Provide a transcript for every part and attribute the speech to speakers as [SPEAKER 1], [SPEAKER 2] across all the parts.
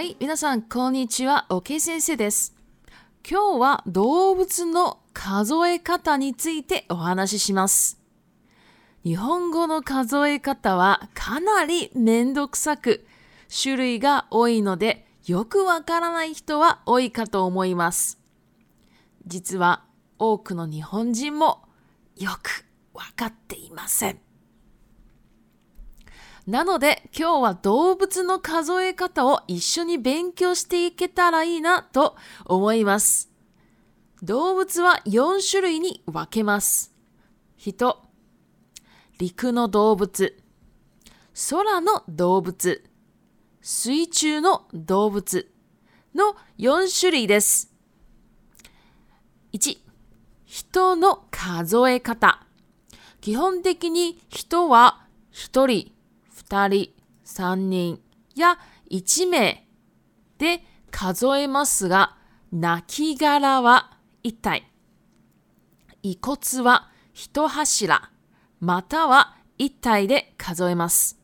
[SPEAKER 1] はい、皆さん、こんにちは。OK 先生です。今日は動物の数え方についてお話しします。日本語の数え方はかなりめんどくさく、種類が多いので、よくわからない人は多いかと思います。実は多くの日本人もよくわかっていません。なので今日は動物の数え方を一緒に勉強していけたらいいなと思います。動物は4種類に分けます。人、陸の動物、空の動物、水中の動物の4種類です。1、人の数え方。基本的に人は1人、二人、三人や一名で数えますが、亡きは一体、遺骨は一柱、または一体で数えます。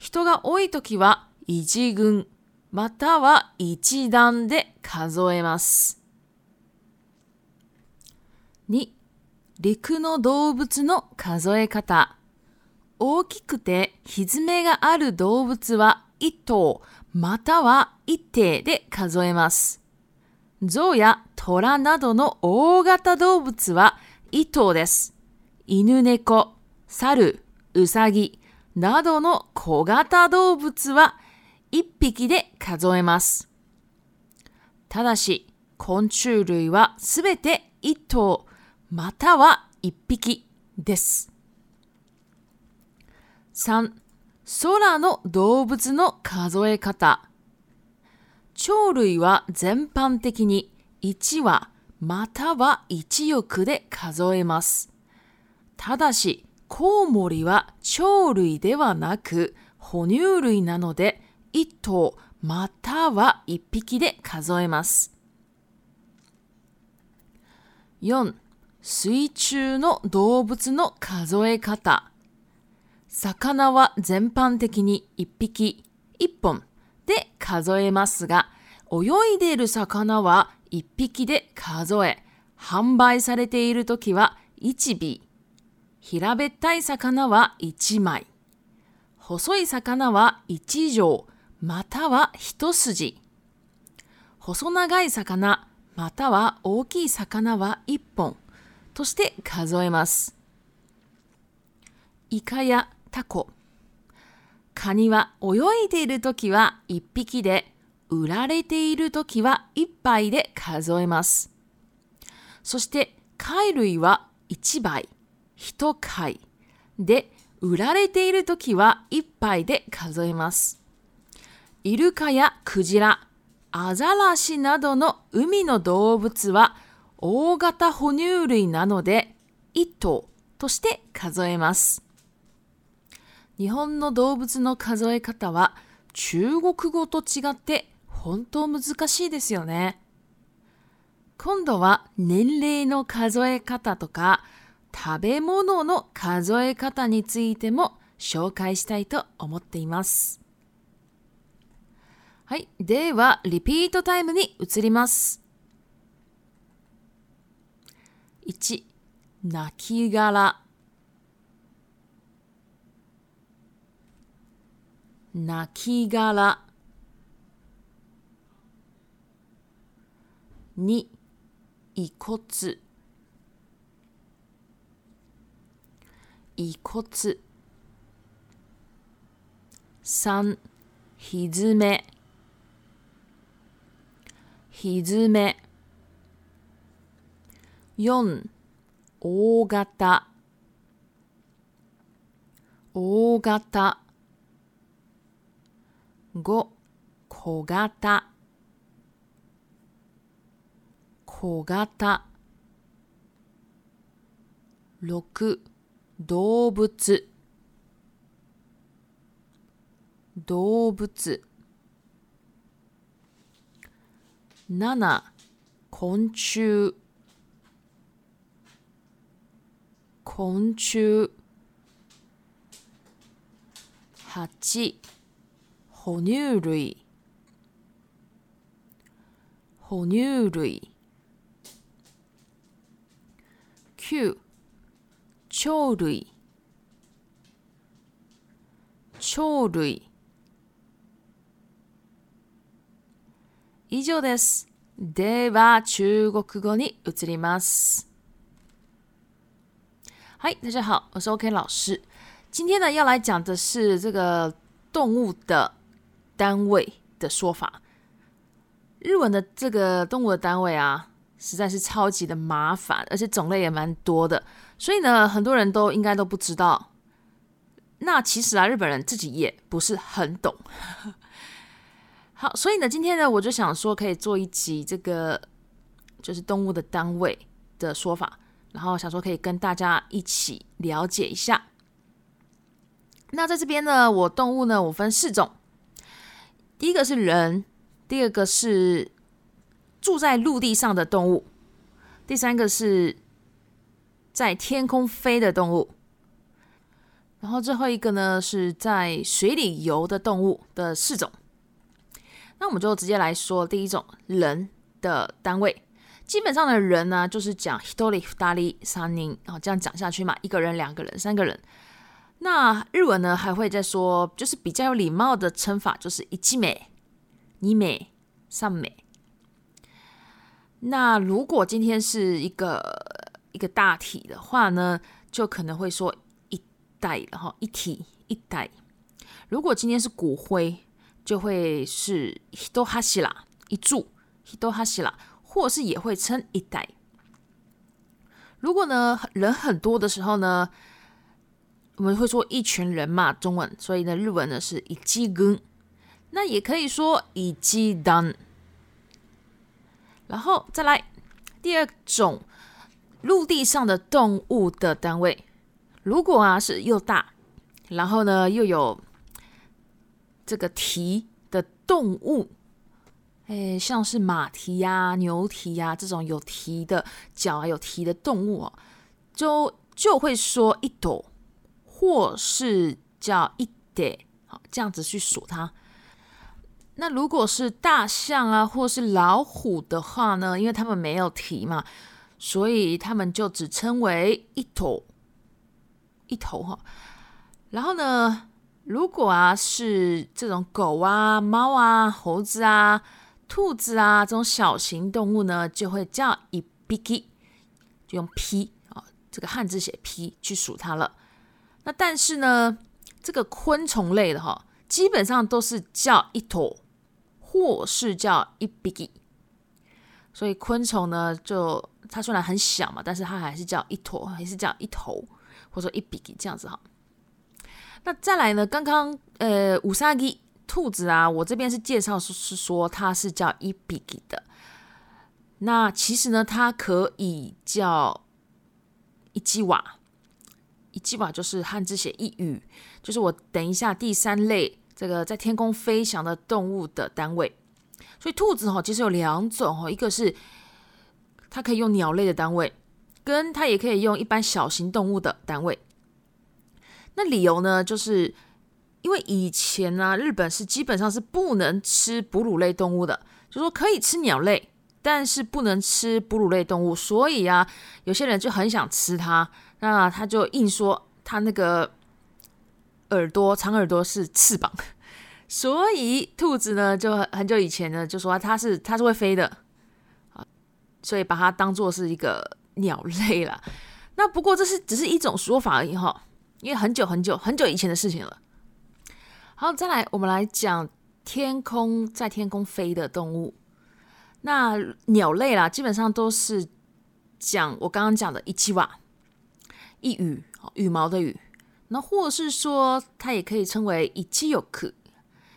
[SPEAKER 1] 人が多い時は一群、または一段で数えます。2、陸の動物の数え方。大きくてひずめがある動物は1頭または1艇で数えます。象や虎などの大型動物は1頭です。犬猫、猿、うさぎなどの小型動物は1匹で数えます。ただし、昆虫類はすべて1頭または1匹です。3、空の動物の数え方。鳥類は全般的に1羽または1翼で数えます。ただし、コウモリは鳥類ではなく哺乳類なので1頭または1匹で数えます。4. 水中の動物の数え方。魚は全般的に1匹1本で数えますが、泳いでいる魚は1匹で数え、販売されている時は1尾。平べったい魚は1枚。細い魚は1畳または一筋。細長い魚、または大きい魚は1本として数えます。イカやタコ。カニは泳いでいる時は1匹で、売られている時は1杯で数えます。そして貝類は1杯、1貝で、売られている時は1杯で数えます。イルカやクジラ、アザラシなどの海の動物は大型哺乳類なので1頭として数えます。日本の動物の数え方は中国語と違って本当難しいですよね。今度は年齢の数え方とか食べ物の数え方についても紹介したいと思っています。はい。では、リピートタイムに移ります。1、泣き殻。泣き殻2遺骨遺骨3ひずめひずめ4大型大型五、小型小型6動物動物7昆虫昆虫8哺乳類哺乳類九鳥類鳥類以上です。では、中国語に移ります。はい大家好，我是 OK 老师。今天呢，要来讲的是这个动物的单位的说法，日文的这个动物的单位啊，实在是超级的麻烦，而且种类也蛮多的，所以呢，很多人都应该都不知道。那其实啊，日本人自己也不是很懂。好，所以呢，今天呢，我就想说可以做一集这个，就是动物的单位的说法，然后想说可以跟大家一起了解一下。那在这边呢，我动物呢，我分四种。第一个是人，第二个是住在陆地上的动物，第三个是在天空飞的动物，然后最后一个呢是在水里游的动物的四种。那我们就直接来说第一种人”的单位，基本上的人呢就是讲 h i o ひとり、二 n 三人后这样讲下去嘛，一个人、两个人、三个人。那日文呢还会再说，就是比较有礼貌的称法，就是一季美、你美、上美。那如果今天是一个一个大体的话呢，就可能会说一代然后一体一代。如果今天是骨灰，就会是一都哈西拉一柱，一都哈西拉，或是也会称一代。如果呢人很多的时候呢？我们会说一群人嘛，中文，所以呢，日文呢是一鸡跟，那也可以说一基单。然后再来第二种，陆地上的动物的单位，如果啊是又大，然后呢又有这个蹄的动物，哎，像是马蹄呀、牛蹄呀这种有蹄的脚啊、有蹄的动物啊，就就会说一朵。或是叫一点，好，这样子去数它。那如果是大象啊，或是老虎的话呢？因为他们没有蹄嘛，所以他们就只称为一头一头哈。然后呢，如果啊是这种狗啊、猫啊、猴子啊、兔子啊这种小型动物呢，就会叫一匹，就用“ p 啊这个汉字写“ p 去数它了。那但是呢，这个昆虫类的哈，基本上都是叫一坨，或是叫一比几。所以昆虫呢，就它虽然很小嘛，但是它还是叫一坨，还是叫一头，或者说一比几这样子哈。那再来呢，刚刚呃，五杀鸡兔子啊，我这边是介绍是说它是叫一比几的。那其实呢，它可以叫一基瓦。基本上就是汉字写一羽，就是我等一下第三类这个在天空飞翔的动物的单位。所以兔子哈其实有两种哈，一个是它可以用鸟类的单位，跟它也可以用一般小型动物的单位。那理由呢，就是因为以前呢日本是基本上是不能吃哺乳类动物的，就说可以吃鸟类。但是不能吃哺乳类动物，所以啊，有些人就很想吃它，那他就硬说他那个耳朵长耳朵是翅膀，所以兔子呢，就很久以前呢，就说它是它是会飞的，啊，所以把它当做是一个鸟类了。那不过这是只是一种说法而已哈，因为很久很久很久以前的事情了。好，再来我们来讲天空在天空飞的动物。那鸟类啦，基本上都是讲我刚刚讲的一七瓦，一羽，羽毛的羽。那或是说，它也可以称为一七有 i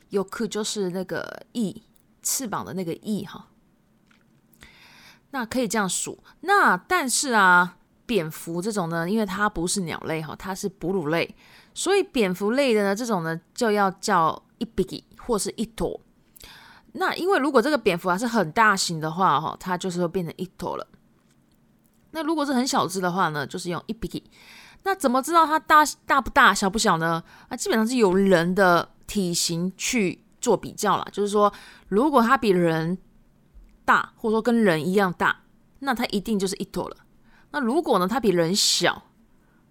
[SPEAKER 1] 有 k 就是那个翼，翅膀的那个翼哈。那可以这样数。那但是啊，蝙蝠这种呢，因为它不是鸟类哈，它是哺乳类，所以蝙蝠类的呢，这种呢就要叫一比或是一朵。那因为如果这个蝙蝠啊是很大型的话，哈，它就是会变成一坨了。那如果是很小只的话呢，就是用一匹。那怎么知道它大大不大、小、不小呢？啊，基本上是有人的体型去做比较了。就是说，如果它比人大，或者说跟人一样大，那它一定就是一坨了。那如果呢，它比人小，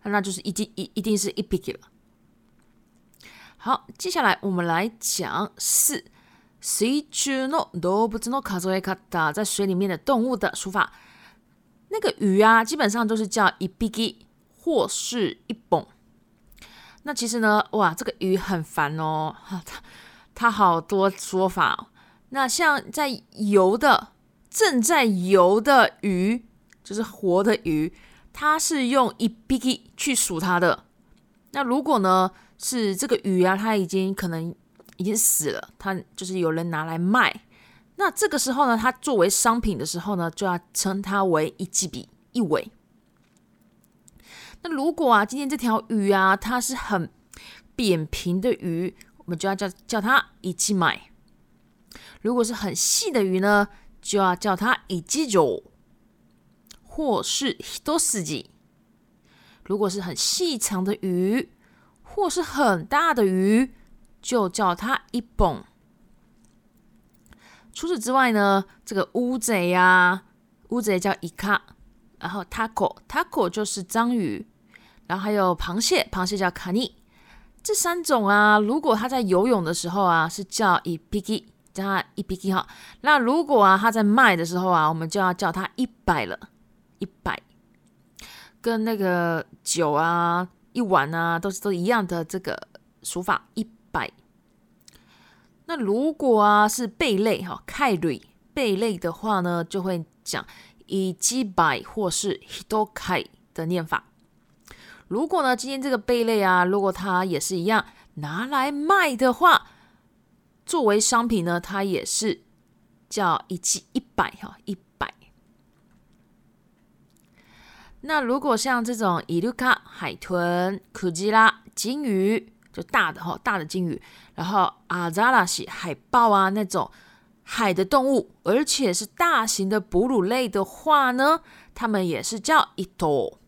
[SPEAKER 1] 那就是一定一一定是一匹了。好，接下来我们来讲四。水中在水里面的动物的数法，那个鱼啊，基本上都是叫一匹鸡或是一蹦。那其实呢，哇，这个鱼很烦哦，它它好多说法。那像在游的，正在游的鱼，就是活的鱼，它是用一匹鸡去数它的。那如果呢，是这个鱼啊，它已经可能。已经死了，它就是有人拿来卖。那这个时候呢，它作为商品的时候呢，就要称它为一季笔一尾。那如果啊，今天这条鱼啊，它是很扁平的鱼，我们就要叫叫它一季买。如果是很细的鱼呢，就要叫它一季肉，或是一多四季。如果是很细长的鱼，或是很大的鱼。就叫他一蹦。除此之外呢，这个乌贼啊，乌贼叫伊卡，然后 taco taco 就是章鱼，然后还有螃蟹，螃蟹叫卡尼。这三种啊，如果他在游泳的时候啊，是叫伊 p i k 叫他伊 p i k 哈。那如果啊他在卖的时候啊，我们就要叫他一百了，一百。跟那个酒啊、一碗啊，都是都一样的这个数法一。百。那如果啊是贝类哈凯瑞贝类的话呢，就会讲以一百或是 hidokai 的念法。如果呢今天这个贝类啊，如果它也是一样拿来卖的话，作为商品呢，它也是叫以一百哈一百。那如果像这种伊鲁卡海豚、ク吉拉、金鱼。就大的哈，大的鲸鱼，然后阿扎拉西海豹啊，那种海的动物，而且是大型的哺乳类的话呢，它们也是叫一头。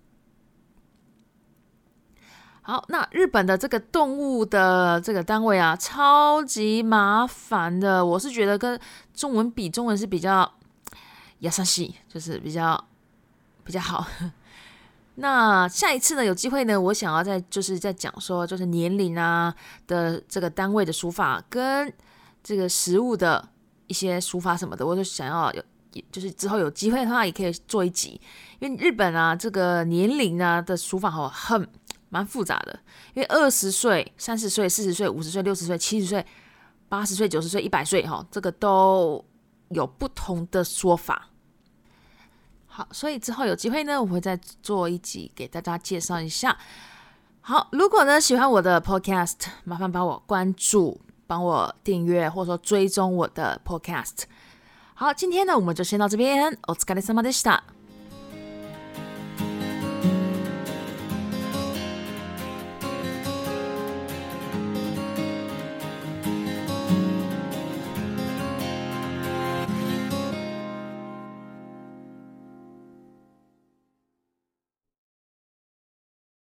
[SPEAKER 1] 好，那日本的这个动物的这个单位啊，超级麻烦的，我是觉得跟中文比，中文是比较雅上西，就是比较比较好。那下一次呢？有机会呢，我想要再就是再讲说，就是年龄啊的这个单位的书法跟这个食物的一些书法什么的，我就想要有，就是之后有机会的话也可以做一集，因为日本啊这个年龄啊的书法哈很蛮复杂的，因为二十岁、三十岁、四十岁、五十岁、六十岁、七十岁、八十岁、九十岁、一百岁哈，这个都有不同的说法。好，所以之后有机会呢，我会再做一集给大家介绍一下。好，如果呢喜欢我的 podcast，麻烦帮我关注、帮我订阅或者说追踪我的 podcast。好，今天呢我们就先到这边，otsukaresama d e s t a